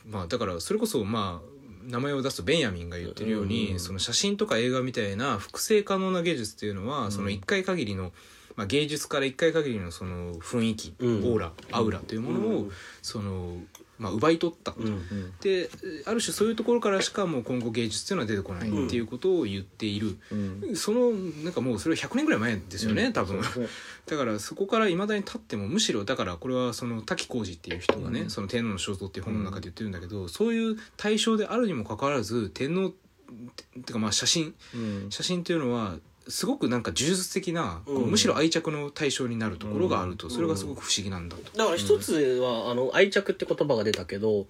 まあだからそれこそまあ名前を出すとベンヤミンが言ってるように、うんその写真とか映画みたいな複製可能な芸術っていうのは、その一回限りの、まあ、芸術から一回限りのその雰囲気、うん。オーラアウラというものを、うん。その、まあ、奪い取ったと。うんうん。である種そういうところからしかもう今後芸術っていうのは出てこないっていうことを言っている、うん。そのなんかもうそれは100年ぐらい前ですよね、多分。そうですねだからそこからいまだに立ってもむしろだからこれはその滝浩二っていう人がね「うん。その天皇の肖像」っていう本の中で言ってるんだけど、そういう対象であるにもかかわらず天皇ってかまあ写真。うん。写真っていうのはすごくなんか呪術的な、こううんむしろ愛着の対象になるところがあると、うん。それがすごく不思議なんだと。だから一つは、あの愛着って言葉が出たけど、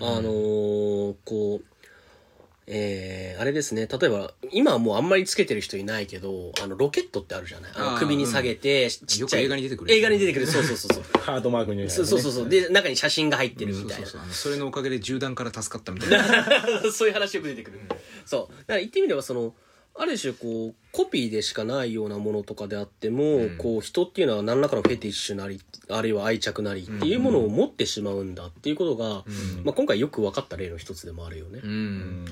あのーこうえーあれですね。例えば今はもうあんまりつけてる人いないけどあのロケットってあるじゃない。あのあー首に下げて、ちっちゃいよく映画に出てくる映画に出てくる。そうそうそうそう。(laughs) ハートマークに入れたそうそうそうそう。で中に写真が入ってるみたいな。そうそうそう。あのそれのおかげで銃弾から助かったみたいな。(laughs) そういう話よく出てくる、そう。だから言ってみればそのある種こうコピーでしかないようなものとかであっても、うん。こう人っていうのは何らかのフェティッシュなりあるいは愛着なりっていうものを持ってしまうんだっていうことが、うん。まあ、今回よく分かった例の一つでもあるよね。うん。うん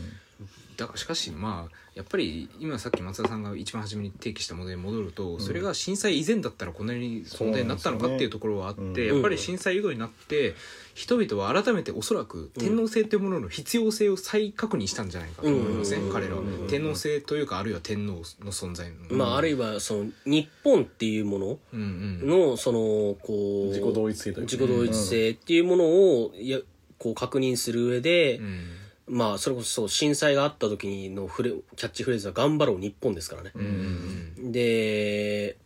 だからしかしまあやっぱり今さっき松田さんが一番初めに提起した問題に戻ると、それが震災以前だったらこんなに問題になったのかっていうところはあって、やっぱり震災以後になって人々は改めておそらく天皇制っていうものの必要性を再確認したんじゃないかと思いますね、うん。彼らは。うん。天皇制というかあるいは天皇の存在の、まあ、あるいはその日本っていうものうんうん。のそのこう自己同一性というか。自己同一性っていうものをいやこう確認する上で、うん。まあそれこそ震災があった時のフレキャッチフレーズは「頑張ろう日本」ですからね。うんうん。で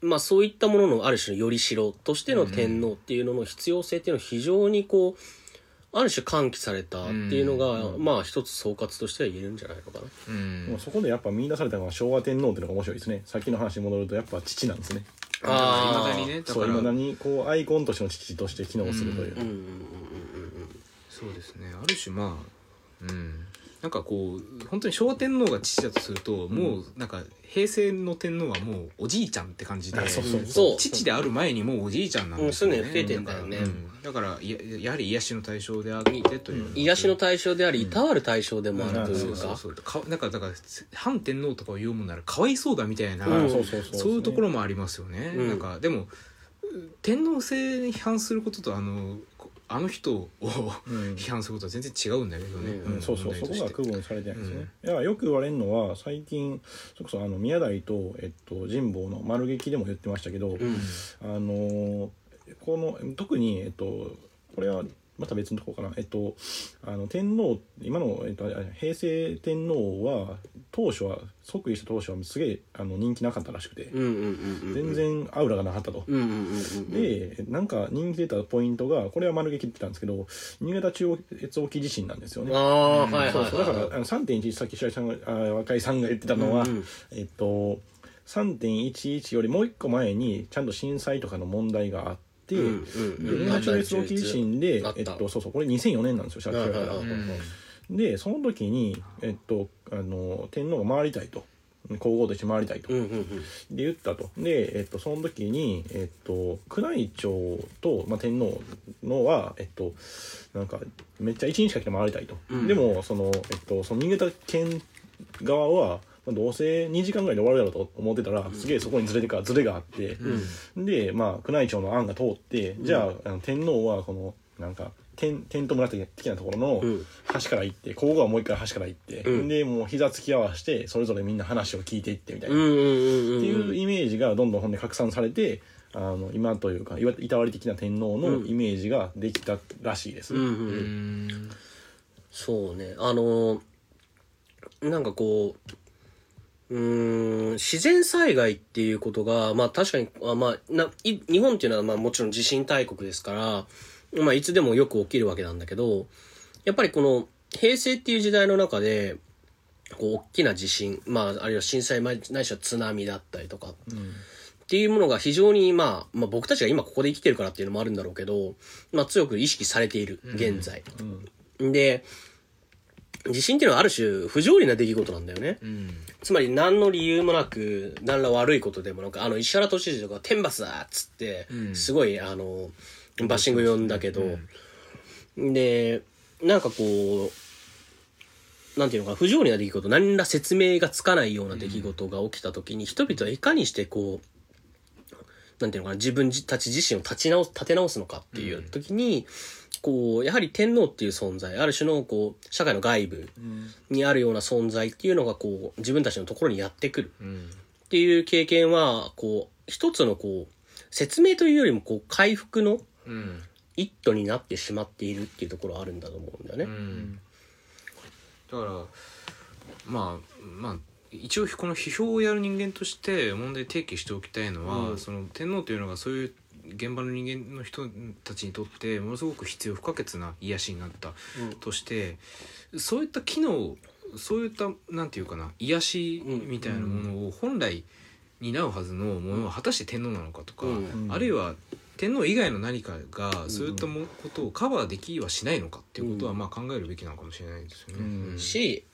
まあそういったもののある種のよりしろとしての天皇っていうのの必要性っていうのを非常にこうある種喚起されたっていうのが、うん。まあ一つ総括としては言えるんじゃないのかな。うん。そこでやっぱ見出されたのが昭和天皇っていうのが面白いですね。さっきの話に戻るとやっぱ父なんですね。あー。いまだにねそういまだにこうアイコンとしての父として機能するという、うん。うん。うん。そうですね。ある種まあうんなんかこう本当に昭和天皇が父だとすると、もうなんか平成の天皇はもうおじいちゃんって感じであそうそうう。んそう。父である前にもうおじいちゃんなんですよね、うんそう。いうの増えてんだよね。だから,、うん。だからややはり癒しの対象であってという、癒しの対象であり、いたわる対象でもあるといそううそうか。そう。かなんかだから反天皇とかを言うもんならかわいそうだみたいな、うんそうそうそうそう。いうところもありますよね、うん。なんかでも天皇制に批判することとあのこあの人をうん。批判することは全然違うんだけどね、うん。うん、そうそう。そこが区分されてないんですね、いやよく言われるのは最近それこそあの宮台と、えっと、神保の丸劇でも言ってましたけど、うん。あのーこの特に、えっと、これはまた別のところかな、えっと、あの天皇今の、えっと、平成天皇は当初は即位した当初はすげえあの人気なかったらしくて。全然アウラがなかったと。でなんか人気出たポイントがこれは丸劇って言ってたんですけど新潟中央越沖地震なんですよね。だからあの3.11さっき白井さんがあ若井さんが言ってたのは、うんうん。えっと3.11よりもう一個前にちゃんと震災とかの問題があって、うんうんうん。で新潟中越沖地震であっ、た。えっと、そうそうこれ2004年なんですよ社長からはいはいはい。うん。でその時に、えっと、あの天皇が回りたいと。皇后として回りたいと、うんうんうん。で言ったと。で、えっと、その時に、えっと、宮内庁と、まあ、天皇のは、えっと、なんかめっちゃ1日かけて回りたいと、うん。でもその、えっと、その新潟県側は、まあ、どうせ2時間ぐらいで終わるやろと思ってたら、すげえそこにずれてかずれがあって、で、まあ、宮内庁の案が通ってじゃあ,、あの天皇はこのなんかテンテント村的なところのうん。端から行って皇后はもう一回端から行って、うん。でもう膝つき合わせてそれぞれみんな話を聞いていってみたいな。うんうんうんうん。っていうイメージがどんどんほんで拡散されてあの今というかいわいたわり的な天皇のイメージができたらしいです、うんうんううん。んそうね。あのー、なんかこう、うーん、自然災害っていうことが、まあ確かに、あまあな、い日本っていうのはまあもちろん地震大国ですから、まあいつでもよく起きるわけなんだけど、やっぱりこの平成っていう時代の中で、こう大きな地震、まああるいは震災ないないしは津波だったりとか、っていうものが非常に、まあ、まあ僕たちが今ここで生きてるからっていうのもあるんだろうけど、まあ強く意識されている、現在。で、地震っていうのはある種不条理な出来事なんだよね。うん。つまり何の理由もなく、何ら悪いことでもなく、あの、石原都知事とか天罰だっつって、うん。すごい、あの、バッシング呼んだけど、で、なんかこう、なんていうのかな、不条理な出来事、何ら説明がつかないような出来事が起きた時に、人々はいかにしてこう、なんていうのかな、自分たち自身を立ち直す、立て直すのかっていう時に、こう、やはり天皇っていう存在、ある種のこう、社会の外部にあるような存在っていうのがこう、自分たちのところにやってくる。うん。っていう経験は、こう、一つのこう、説明というよりもこう、回復のうん。一途になってしまっているっていうところはあるんだと思うんだよね。うん。だからまあまあ一応この批評をやる人間として問題提起しておきたいのは、うん。その天皇というのがそういう現場の人間の人たちにとってものすごく必要不可欠な癒しになったとして、そういった機能そういったなんていうかな癒しみたいなものを本来担うはずのものは果たして天皇なのかとか、うん。あるいは天皇以外の何かがそういったもことをカバーできはしないのかっていうことはまあ考えるべきなのかもしれないですよね。うんうん。し、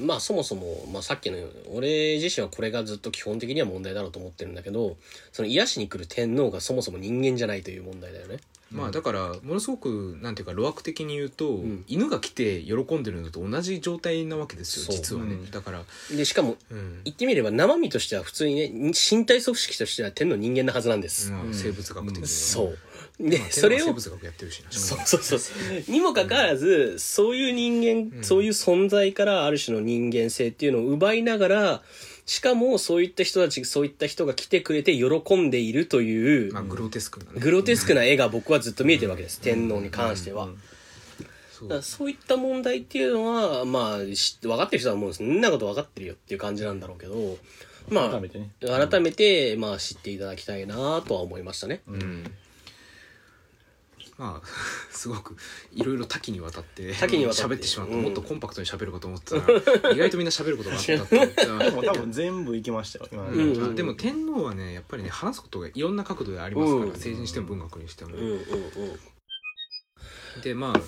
まあそもそも、まあさっきの、俺自身はこれがずっと基本的には問題だろうと思ってるんだけど、その癒しに来る天皇がそもそも人間じゃないという問題だよね。まあだからものすごくなんていうか路悪的に言うと、ん。犬が来て喜んでるのと同じ状態なわけですよそう。実はね、うん。だから、で、しかも、うん。言ってみれば生身としては普通にね、身体組織としては天皇人間なはずなんです。まあ、生物学的にはね、そう。で、まあそれを天皇は生、物学やってるしな。そうそうそう。そう。にもかかわらず、そういう人間、そういう存在からある種の人間性っていうのを奪いながら、しかもそういった人たち、そういった人が来てくれて喜んでいるという、まあグロテスクなね。グロテスクな絵が僕はずっと見えてるわけです。天皇に関しては。そう。だからそういった問題っていうのは、まあ、知って分かってる人はもうそんなこと分かってるよっていう感じなんだろうけど、まあ、改めてね。改めて、まあ、知っていただきたいなとは思いましたね。うんまあすごくいろいろ多岐にわたって多岐にわたって。喋ってしまった、うん。もっとコンパクトに喋るかと思ってたら意外とみんな喋ることがあったって言ってた。で (laughs) も多分全部いきましたよ今。のうん。あでも天皇はねやっぱりね話すことがいろんな角度でありますから、うん。政治にしても文学にしても、うんうんうん。でまあ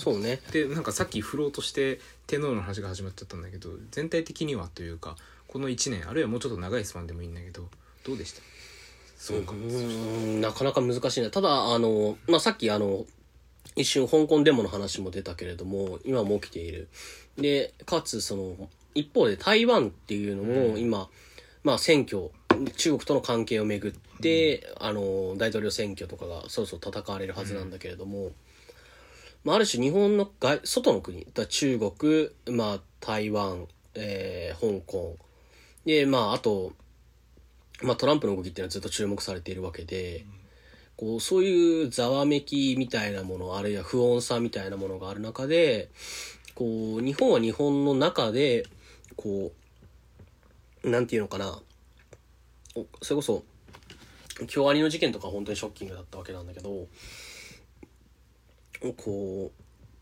そうね。でなんかさっき振ろうとして天皇の話が始まっちゃったんだけど全体的にはというかこの1年あるいはもうちょっと長いスパンでもいいんだけどどうでした？そうか、うんなかなか難しいな。ただあの、まあ、さっきあの一瞬香港デモの話も出たけれども今も起きている。でかつその一方で台湾っていうのも今、まあ、選挙中国との関係をめぐって、あの大統領選挙とかがそろそろ戦われるはずなんだけれども、まあ、ある種日本の外外の国だ中国、まあ、台湾、えー香港。でまああとまあ、トランプの動きっていうのはずっと注目されているわけで、こうそういうざわめきみたいなものあるいは不穏さみたいなものがある中でこう日本は日本の中でこうなんていうのかな。おそれこそ京アニの事件とか本当にショッキングだったわけなんだけどこ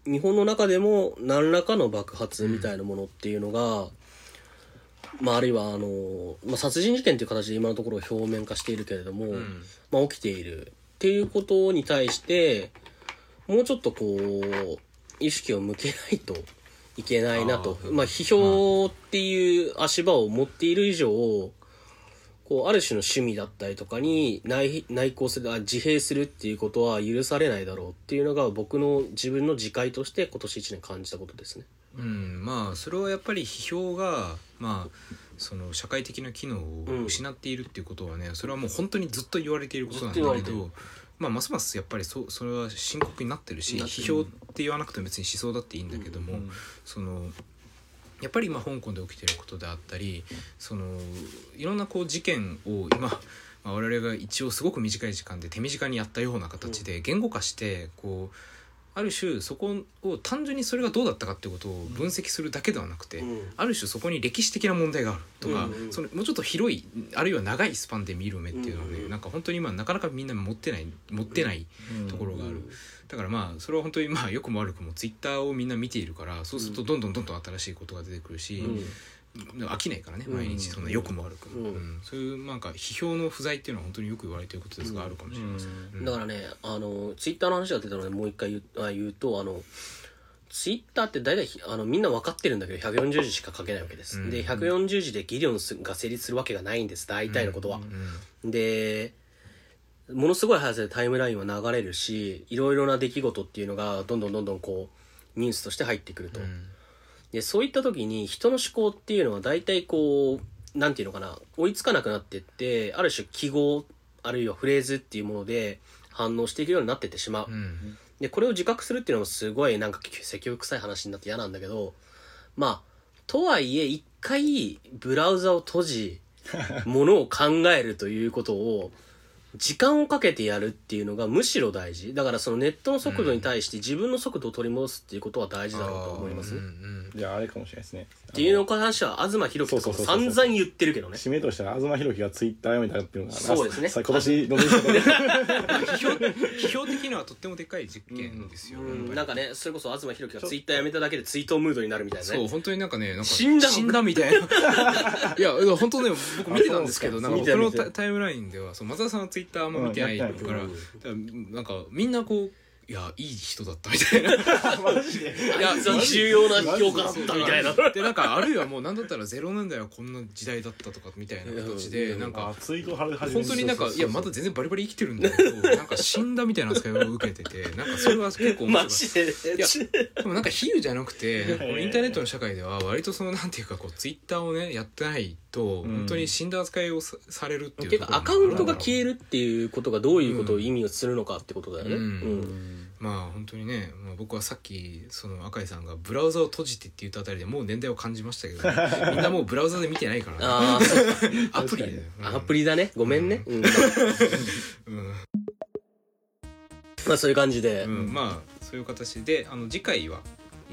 う日本の中でも何らかの爆発みたいなものっていうのが、まあ、あるいはあの、まあ、殺人事件という形で今のところ表面化しているけれども、ん。まあ、起きている。っていうことに対してもうちょっとこう意識を向けないといけないなと。まあ、批評っていう足場を持っている以上こうある種の趣味だったりとかに内内向するあ自閉するっていうことは許されないだろうっていうのが僕の自分の自戒として今年1年感じたことですね。うん、まあそれはやっぱり批評がまあその社会的な機能を失っているっていうことはね、それはもう本当にずっと言われていることなんだけど、まあ、ますますやっぱりそそれは深刻になってるし批評って言わなくても別に思想だっていいんだけども、そのやっぱり今香港で起きてることであったりそのいろんなこう事件を今、まあ、我々が一応すごく短い時間で手短にやったような形で言語化してこうある種そこを単純にそれがどうだったかっていうことを分析するだけではなくて、うん。ある種そこに歴史的な問題があるとか、うんうん。そのもうちょっと広いあるいは長いスパンで見る目っていうのはね、うんうん。なんか本当に今なかなかみんな持ってない持ってないところがある、だからまあそれは本当にまあ良くも悪くもツイッターをみんな見ているからそうするとどんどんどんどん新しいことが出てくるし、うん飽きないからねうん。毎日そんな良くも悪くも、うん。うん。そういうなんか批評の不在っていうのは本当によく言われていることですがあるかもしれません、うん。だからね、あの、ツイッターの話が出たので、もう一回言うあ言うと、あの、ツイッターって大体ひあのみんな分かってるんだけど140字しか書けないわけです、うん。で140字で議論すが成立するわけがないんです大体のことは、でものすごい速さでタイムラインは流れるしいろいろな出来事っていうのがどんどんどんどんこうニュースとして入ってくると、うんでそういった時に人の思考っていうのは大体こうなんていうのかな追いつかなくなってってある種記号あるいはフレーズっていうもので反応していくようになってってしまう、うん。でこれを自覚するっていうのもすごいなんか積極臭い話になって嫌なんだけどまあとはいえ一回ブラウザを閉じ (laughs) ものを考えるということを時間をかけてやるっていうのがむしろ大事。だからそのネットの速度に対して自分の速度を取り戻すっていうことは大事だろうと思います。ね、うんうんじゃああれかもしれないですね。っていうのに関しては東博樹とかも散々言ってるけどね。締めとしては東博樹がツイッターやめたっていうのがそうですね。さ今年の批評 (laughs) 批評的にはとってもでかい実験ですよ、うんなんかねそれこそ東博樹がツイッターやめただけで追悼ムードになるみたいなね。そう本当になんかねなんか死んだの死んだみたいな。(laughs) いや本当ね僕見てたんですけどあなんか。僕のタタイムラインではそう松田さんはツイッターあんま見てないうんから,、なん。かみんなこういやいい人だったみたいな。(laughs) マジで。いや重要な評価だったみたいな。で。なんかあるいはもうなんだったら0年代はこんな時代だったとかみたいな形うん。でなんかあツイート貼る始め本当になんかいやまだ全然バリバリ生きてるんだけどなんか死んだみたいな扱いを受けててなんかそれは結構面マ白いジで。いやでもなんか比喩じゃなくてインターネットの社会では割とそのなんていうかこうツイッターをねやってないとうん本当に死ん。だ扱いをさされるっていう結構アカウントが消ええるっていうことがどういうことを意味をするのかってことだよね。うん。うん。まあ本当にね、まあ、僕はさっきその赤井さんがブラウザを閉じてって言ったあたりでもう年代を感じましたけど (laughs) みんなもうブラウザで見てないから、ね、ああ、(laughs) アプリで、うんアプリだね。ごめんね。うん。うん。まあそういう感じで。うん。まあそういう形であの次回は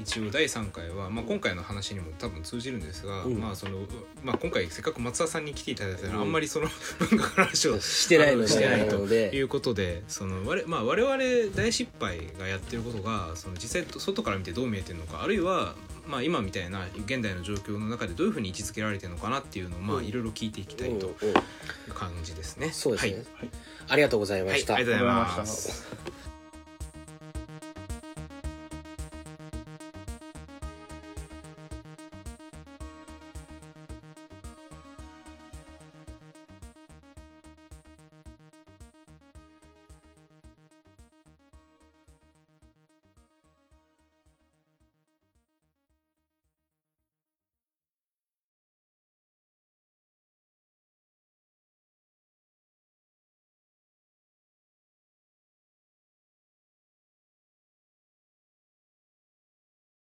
一応第3回は、まあ、今回の話にも多分通じるんですが、うん。まあそのまあ、今回せっかく松田さんに来ていただいたら、うん。あんまりその (laughs) 文化の話をしてないのでしてないとなので。いうことでその我,、まあ、我々大失敗がやってることがその実際外から見てどう見えてるのかあるいは、まあ、今みたいな現代の状況の中でどういうふうに位置づけられてるのかなっていうのを、まあ、うん。いろいろ聞いていきたいという感じですね。そうですね、はい。ありがとうございまはい、した、ありがとうございまありがとうございま。